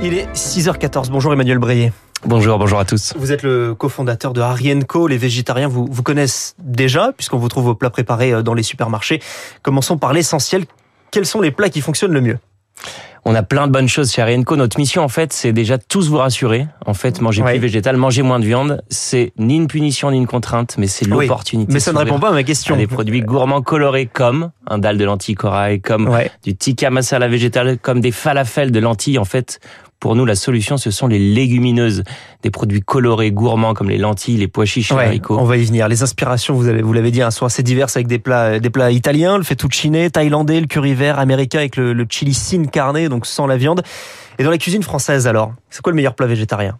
Il est 6h14. Bonjour Emmanuel Breillet. Bonjour, bonjour à tous. Vous êtes le cofondateur de Harry Co. Les végétariens vous, vous connaissent déjà puisqu'on vous trouve vos plats préparés euh, dans les supermarchés. Commençons par l'essentiel. Quels sont les plats qui fonctionnent le mieux? On a plein de bonnes choses chez Arienco. Notre mission, en fait, c'est déjà tous vous rassurer. En fait, manger plus végétal, manger moins de viande, c'est ni une punition ni une contrainte, mais c'est l'opportunité. mais ça ne répond pas à ma question. Des produits gourmands colorés comme un dalle de lentilles corail, comme du tikka masala végétal, comme des falafels de lentilles. En fait, pour nous, la solution, ce sont les légumineuses, des produits colorés, gourmands comme les lentilles, les pois chiches, les haricots. On va y venir. Les inspirations, vous avez, vous l'avez dit, hein, sont assez diverses avec des plats, des plats italiens, le fettuccine, thaïlandais, le curry vert, américain avec le, le chili sin carne, donc sans la viande. Et dans la cuisine française, alors, c'est quoi le meilleur plat végétarien?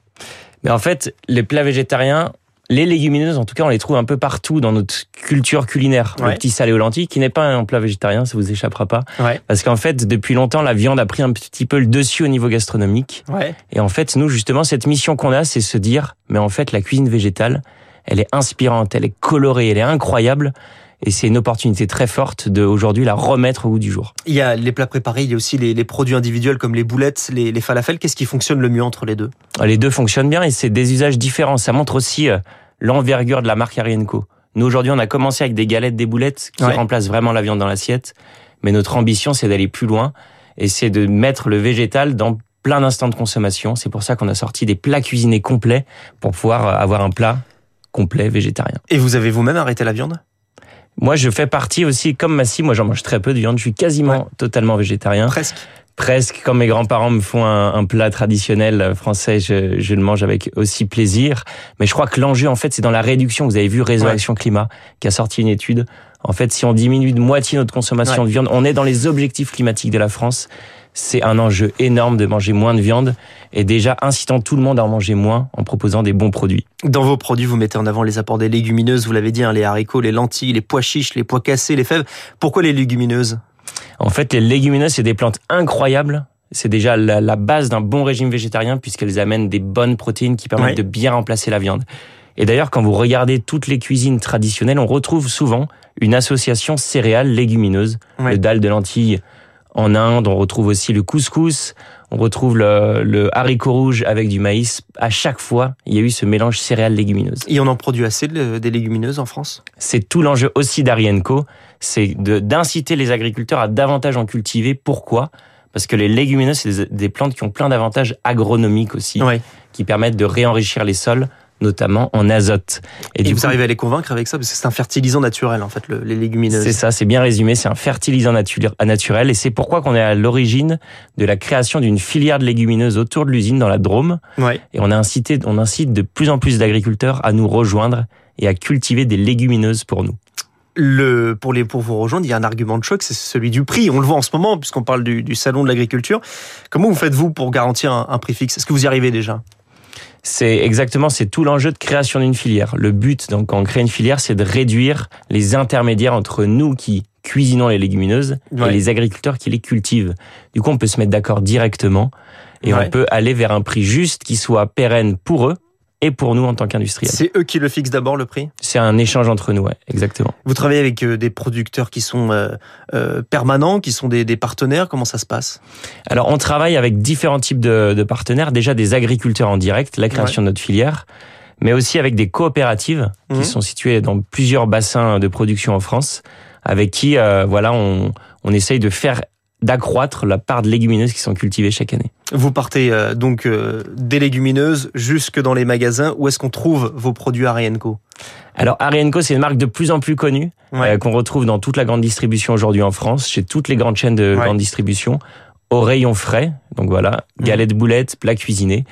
Mais en fait, les plats végétariens, les légumineuses, en tout cas, on les trouve un peu partout dans notre culture culinaire. Le petit salé aux lentilles, qui n'est pas un plat végétarien, ça vous échappera pas. Parce qu'en fait, depuis longtemps, la viande a pris un petit peu le dessus au niveau gastronomique. Et en fait, nous, justement, cette mission qu'on a, c'est se dire, mais en fait, la cuisine végétale, elle est inspirante, elle est colorée, elle est incroyable. Et c'est une opportunité très forte de aujourd'hui la remettre au goût du jour. Il y a les plats préparés, il y a aussi les, produits individuels comme les boulettes, les, les falafels. Qu'est-ce qui fonctionne le mieux entre les deux? Les deux fonctionnent bien et c'est des usages différents. Ça montre aussi euh, l'envergure de la marque Arienco. Nous aujourd'hui, on a commencé avec des galettes, des boulettes qui remplacent vraiment la viande dans l'assiette. Mais notre ambition, c'est d'aller plus loin et c'est de mettre le végétal dans plein d'instants de consommation. C'est pour ça qu'on a sorti des plats cuisinés complets pour pouvoir euh, avoir un plat complet végétarien. Et vous avez vous-même arrêté la viande? Moi, je fais partie aussi, comme Massy, moi j'en mange très peu de viande, je suis quasiment totalement végétarien. Presque. Presque, quand mes grands-parents me font un, plat traditionnel français, je, je, le mange avec aussi plaisir. Mais je crois que l'enjeu, en fait, c'est dans la réduction. Vous avez vu Réseau Action Climat, qui a sorti une étude. En fait, si on diminue de moitié notre consommation de viande, on est dans les objectifs climatiques de la France c'est un enjeu énorme de manger moins de viande et déjà incitant tout le monde à en manger moins en proposant des bons produits. Dans vos produits, vous mettez en avant les apports des légumineuses, vous l'avez dit, hein, les haricots, les lentilles, les pois chiches, les pois cassés, les fèves. Pourquoi les légumineuses? En fait, les légumineuses, c'est des plantes incroyables. C'est déjà la, base d'un bon régime végétarien puisqu'elles amènent des bonnes protéines qui permettent de bien remplacer la viande. Et d'ailleurs, quand vous regardez toutes les cuisines traditionnelles, on retrouve souvent une association céréales légumineuses, le dalle de lentilles en Inde, on retrouve aussi le couscous, on retrouve le, haricot rouge avec du maïs. À chaque fois, il y a eu ce mélange céréales-légumineuses. Et on en produit assez des légumineuses en France? C'est tout l'enjeu aussi d'Arienco, c'est d'inciter les agriculteurs à davantage en cultiver. Pourquoi? Parce que les légumineuses, c'est des, plantes qui ont plein d'avantages agronomiques aussi, qui permettent de réenrichir les sols notamment en azote. Et, vous arrivez à les convaincre avec ça parce que c'est un fertilisant naturel en fait les légumineuses. C'est ça, c'est bien résumé, c'est un fertilisant naturel et c'est pourquoi qu'on est à l'origine de la création d'une filière de légumineuses autour de l'usine dans la Drôme. Ouais. Et on a incité, on incite de plus en plus d'agriculteurs à nous rejoindre et à cultiver des légumineuses pour nous. Le, pour, les, pour vous rejoindre, il y a un argument de choc, c'est celui du prix. On le voit en ce moment, puisqu'on parle du, du salon de l'agriculture. Comment vous faites-vous pour garantir un, un prix fixe? Est-ce que vous y arrivez déjà? C'est exactement, c'est tout l'enjeu de création d'une filière. Le but, donc, quand on crée une filière, c'est de réduire les intermédiaires entre nous qui cuisinons les légumineuses et les agriculteurs qui les cultivent. Du coup, on peut se mettre d'accord directement et on peut aller vers un prix juste qui soit pérenne pour eux et pour nous en tant qu'industriels. C'est eux qui le fixent d'abord le prix? C'est un échange entre nous, ouais, exactement. Vous travaillez avec euh, des producteurs qui sont euh, euh, permanents, qui sont des, des, partenaires, comment ça se passe? Alors on travaille avec différents types de, de, partenaires, déjà des agriculteurs en direct, la création de notre filière, mais aussi avec des coopératives qui mhm. sont situées dans plusieurs bassins de production en France, avec qui voilà on, on essaye de faire d'accroître la part de légumineuses qui sont cultivées chaque année. Vous partez euh, donc euh, des légumineuses jusque dans les magasins. Où est-ce qu'on trouve vos produits Arienco? Alors Arienco, c'est une marque de plus en plus connue euh, qu'on retrouve dans toute la grande distribution aujourd'hui en France, chez toutes les grandes chaînes de grande distribution, au rayon frais. Donc voilà, mmh. galettes, boulettes, plats cuisinés.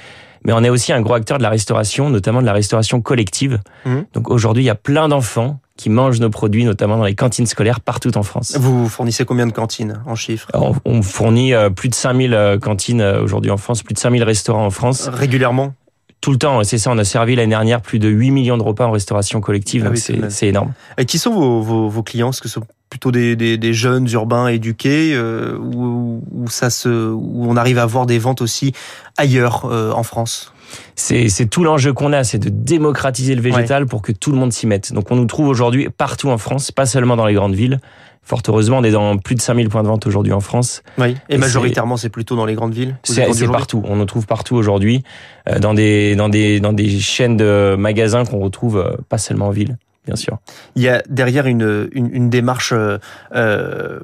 Mais on est aussi un gros acteur de la restauration, notamment de la restauration collective. Mmh. Donc aujourd'hui, il y a plein d'enfants qui mangent nos produits, notamment dans les cantines scolaires partout en France. Vous fournissez combien de cantines en chiffres on, fournit euh, plus de 5000 euh, cantines euh, aujourd'hui en France, plus de 5000 restaurants en France. Régulièrement tout le temps, c'est ça. On a servi l'année dernière plus de 8 millions de repas en restauration collective. Ah c'est énorme. Et qui sont vos, vos, vos clients? Est-ce que ce sont plutôt des, des, des jeunes urbains éduqués euh, ou, ça se, où on arrive à avoir des ventes aussi ailleurs en France? C'est tout l'enjeu qu'on a, c'est de démocratiser le végétal pour que tout le monde s'y mette. Donc on nous trouve aujourd'hui partout en France, pas seulement dans les grandes villes. Fort heureusement, on est dans plus de 5000 points de vente aujourd'hui en France. Oui. Et, majoritairement, c'est plutôt dans les grandes villes C'est partout. On en trouve partout aujourd'hui, euh, dans, des, dans, des, dans des chaînes de magasins qu'on retrouve euh, pas seulement en ville bien sûr. Il y a derrière une, une, démarche euh, euh,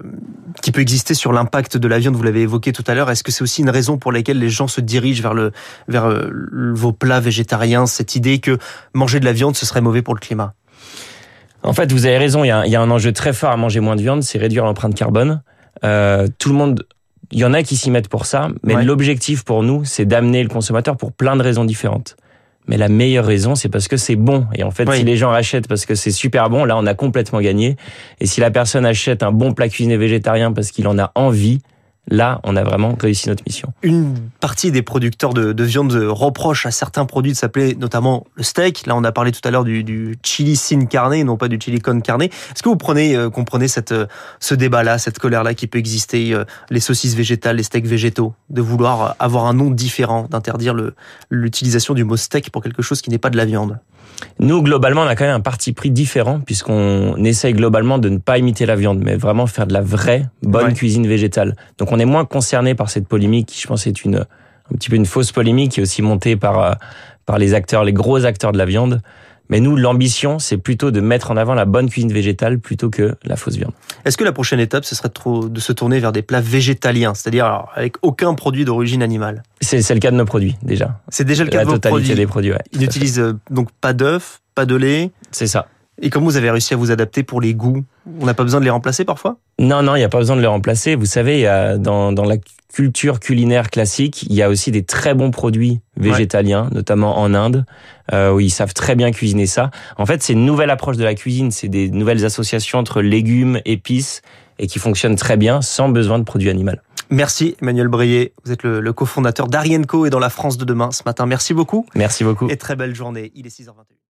qui peut exister sur l'impact de la viande, vous l'avez évoqué tout à l'heure. Est-ce que c'est aussi une raison pour laquelle les gens se dirigent vers, le, vers euh, vos plats végétariens, cette idée que manger de la viande, ce serait mauvais pour le climat? En fait, vous avez raison, il y a, il y a un enjeu très fort à manger moins de viande, c'est réduire l'empreinte carbone. Euh, tout le monde il y en a qui s'y mettent pour ça, mais l'objectif pour nous, c'est d'amener le consommateur pour plein de raisons différentes. Mais la meilleure raison, c'est parce que c'est bon. Et en fait, si les gens achètent parce que c'est super bon, là, on a complètement gagné. Et si la personne achète un bon plat cuisiné végétarien parce qu'il en a envie, Là, on a vraiment réussi notre mission. Une partie des producteurs de, de viande reproche à certains produits de s'appeler notamment le steak. Là, on a parlé tout à l'heure du, du, chili sin carne, non pas du chili con carne. Est-ce que vous prenez, euh, comprenez cette, euh, ce débat-là, cette colère-là qui peut exister, euh, les saucisses végétales, les steaks végétaux, de vouloir avoir un nom différent, d'interdire l'utilisation du mot steak pour quelque chose qui n'est pas de la viande? Nous, globalement, on a quand même un parti pris différent puisqu'on essaye globalement de ne pas imiter la viande, mais vraiment faire de la vraie bonne cuisine végétale. Donc, on est moins concerné par cette polémique qui, je pense, est une un petit peu une fausse polémique qui est aussi montée par euh, par les acteurs, les gros acteurs de la viande. Mais nous, l'ambition, c'est plutôt de mettre en avant la bonne cuisine végétale plutôt que la fausse viande. Est-ce que la prochaine étape, ce serait de se tourner vers des plats végétaliens, c'est-à-dire avec aucun produit d'origine animale? C'est le cas de nos produits déjà. C'est déjà le cas la de vos totalité des produits. Ouais, Ils n'utilisent euh, donc pas d'œufs, pas de lait. C'est ça. Et comment vous avez réussi à vous adapter pour les goûts? On n'a pas besoin de les remplacer parfois? Non, non, il n'y a pas besoin de les remplacer. Vous savez, dans, dans la culture culinaire classique, il y a aussi des très bons produits végétaliens, notamment en Inde, euh, où ils savent très bien cuisiner ça. En fait, c'est une nouvelle approche de la cuisine, c'est des nouvelles associations entre légumes, épices, et qui fonctionnent très bien sans besoin de produits animaux. Merci Emmanuel Breillet, vous êtes le, le cofondateur d'Arienco et dans la France de demain ce matin. Merci beaucoup. Merci beaucoup. Et très belle journée, il est 6h21.